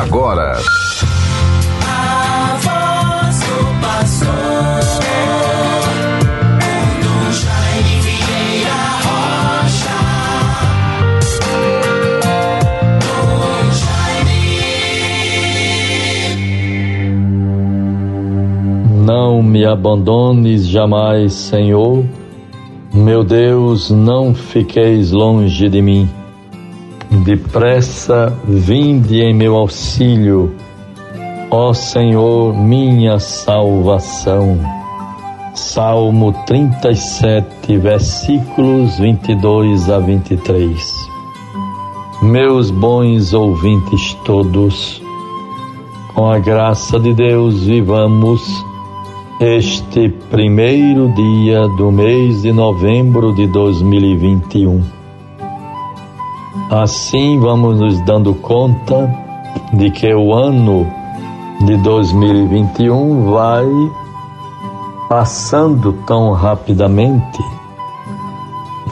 agora. Não me abandones jamais, Senhor. Meu Deus, não fiqueis longe de mim. Depressa vinde em meu auxílio, ó Senhor, minha salvação. Salmo 37, versículos 22 a 23. Meus bons ouvintes todos, com a graça de Deus, vivamos este primeiro dia do mês de novembro de 2021 Assim vamos nos dando conta de que o ano de 2021 vai passando tão rapidamente.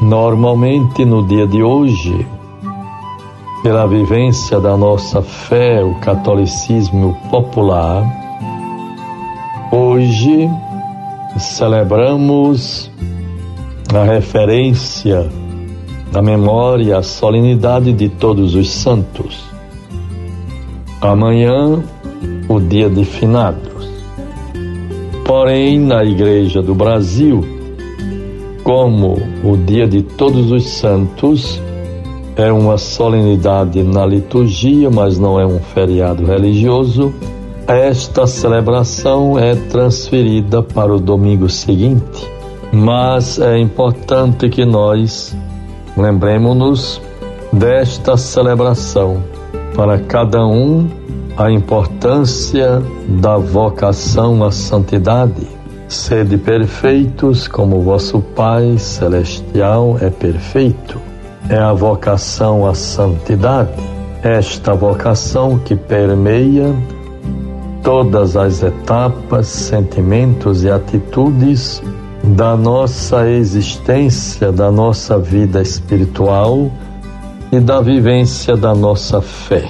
Normalmente no dia de hoje, pela vivência da nossa fé, o catolicismo popular, hoje celebramos a referência da memória a solenidade de todos os santos. Amanhã, o dia de finados. Porém, na Igreja do Brasil, como o dia de todos os santos é uma solenidade na liturgia, mas não é um feriado religioso, esta celebração é transferida para o domingo seguinte. Mas é importante que nós Lembremos-nos desta celebração para cada um a importância da vocação à santidade. Sede perfeitos como vosso Pai celestial é perfeito. É a vocação à santidade, esta vocação que permeia todas as etapas, sentimentos e atitudes da nossa existência, da nossa vida espiritual e da vivência da nossa fé.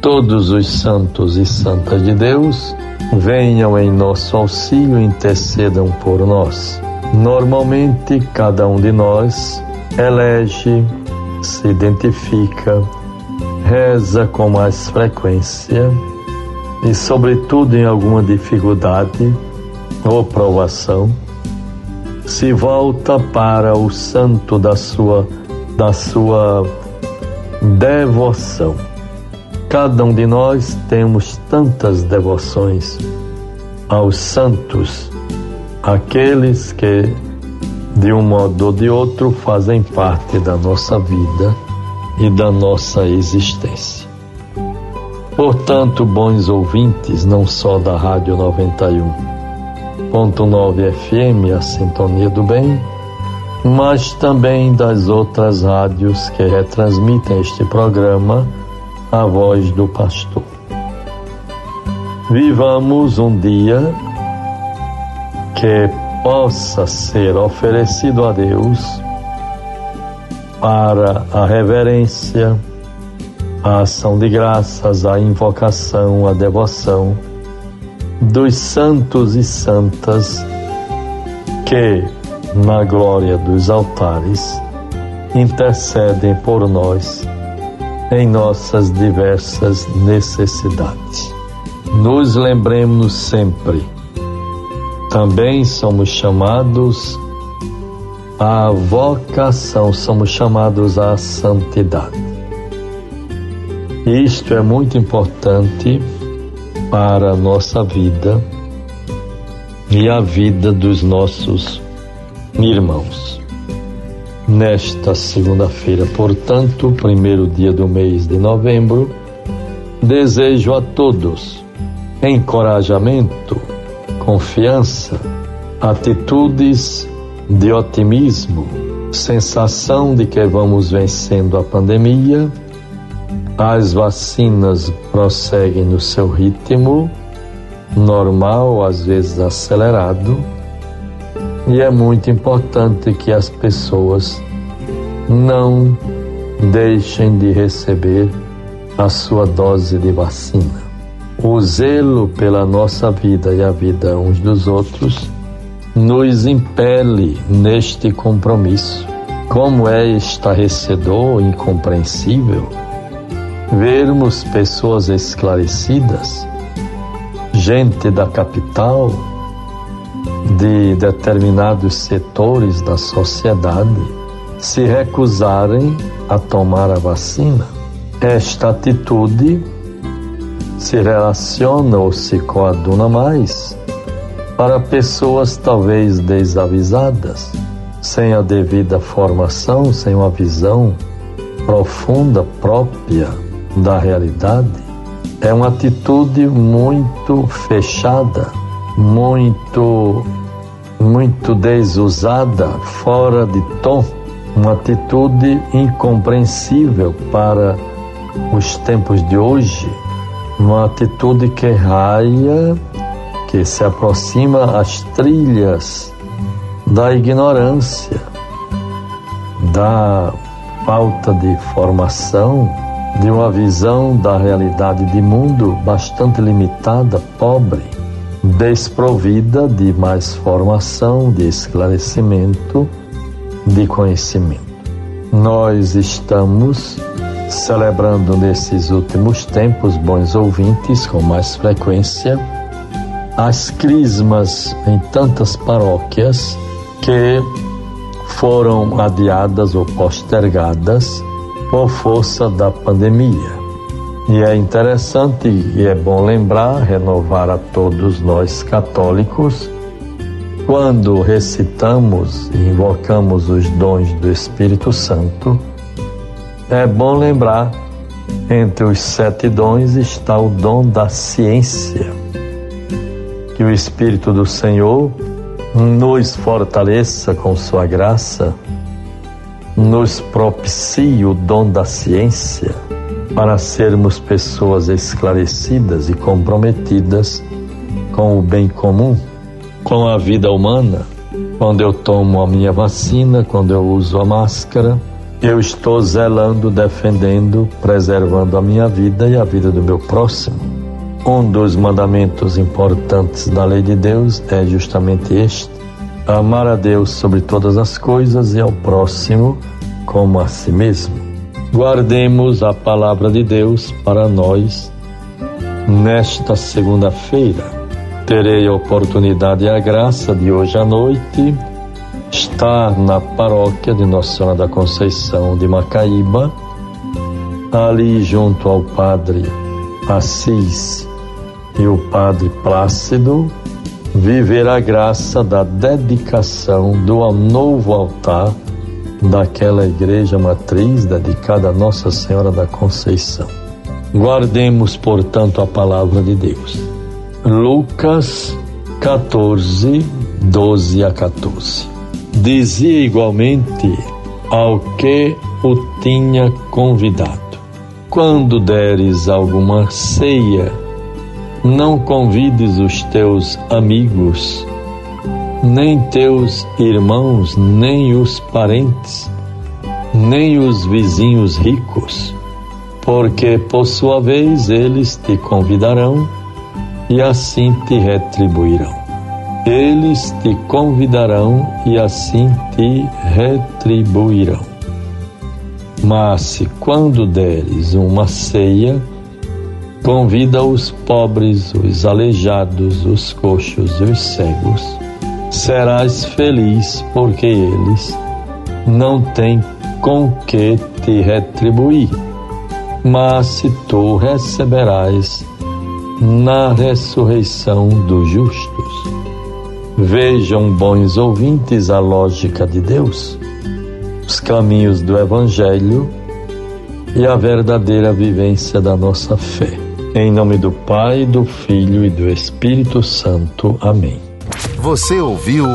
Todos os santos e santas de Deus venham em nosso auxílio e intercedam por nós. Normalmente, cada um de nós elege, se identifica, reza com mais frequência e, sobretudo, em alguma dificuldade ou provação se volta para o santo da sua da sua devoção. Cada um de nós temos tantas devoções aos santos, aqueles que de um modo ou de outro fazem parte da nossa vida e da nossa existência. Portanto, bons ouvintes, não só da Rádio 91, 101.9 FM, a Sintonia do Bem, mas também das outras rádios que retransmitem este programa, A Voz do Pastor. Vivamos um dia que possa ser oferecido a Deus para a reverência, a ação de graças, a invocação, a devoção dos santos e santas que, na glória dos altares, intercedem por nós em nossas diversas necessidades. Nos lembremos sempre, também somos chamados à vocação, somos chamados à santidade. Isto é muito importante para a nossa vida e a vida dos nossos irmãos. Nesta segunda-feira, portanto, primeiro dia do mês de novembro, desejo a todos encorajamento, confiança, atitudes de otimismo, sensação de que vamos vencendo a pandemia as vacinas prosseguem no seu ritmo normal, às vezes acelerado, e é muito importante que as pessoas não deixem de receber a sua dose de vacina. O zelo pela nossa vida e a vida uns dos outros nos impele neste compromisso. Como é estarrecedor incompreensível vermos pessoas esclarecidas, gente da capital, de determinados setores da sociedade, se recusarem a tomar a vacina. Esta atitude se relaciona ou se coaduna mais para pessoas talvez desavisadas, sem a devida formação, sem uma visão profunda própria da realidade. É uma atitude muito fechada, muito muito desusada, fora de tom, uma atitude incompreensível para os tempos de hoje, uma atitude que raia que se aproxima às trilhas da ignorância, da falta de formação, de uma visão da realidade de mundo bastante limitada, pobre, desprovida de mais formação, de esclarecimento, de conhecimento. Nós estamos celebrando nesses últimos tempos, bons ouvintes, com mais frequência, as crismas em tantas paróquias que foram adiadas ou postergadas por força da pandemia. E é interessante e é bom lembrar, renovar a todos nós católicos, quando recitamos e invocamos os dons do Espírito Santo, é bom lembrar, entre os sete dons está o dom da ciência que o Espírito do Senhor nos fortaleça com Sua graça, nos propicie o dom da ciência para sermos pessoas esclarecidas e comprometidas com o bem comum, com a vida humana. Quando eu tomo a minha vacina, quando eu uso a máscara, eu estou zelando, defendendo, preservando a minha vida e a vida do meu próximo. Um dos mandamentos importantes da lei de Deus é justamente este: amar a Deus sobre todas as coisas e ao próximo como a si mesmo. Guardemos a palavra de Deus para nós nesta segunda-feira. Terei a oportunidade e a graça de hoje à noite estar na paróquia de Nossa Senhora da Conceição de Macaíba, ali junto ao Padre Assis e o Padre Plácido viver a graça da dedicação do novo altar daquela igreja matriz dedicada a Nossa Senhora da Conceição. Guardemos, portanto, a palavra de Deus. Lucas 14, 12 a 14. Dizia igualmente ao que o tinha convidado: Quando deres alguma ceia, não convides os teus amigos, nem teus irmãos, nem os parentes, nem os vizinhos ricos, porque por sua vez eles te convidarão e assim te retribuirão. Eles te convidarão e assim te retribuirão. Mas se quando deres uma ceia, Convida os pobres, os aleijados, os coxos os cegos. Serás feliz, porque eles não têm com que te retribuir. Mas se tu receberás na ressurreição dos justos. Vejam, bons ouvintes, a lógica de Deus, os caminhos do Evangelho e a verdadeira vivência da nossa fé. Em nome do Pai, do Filho e do Espírito Santo. Amém. Você ouviu.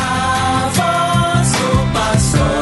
A voz do pastor.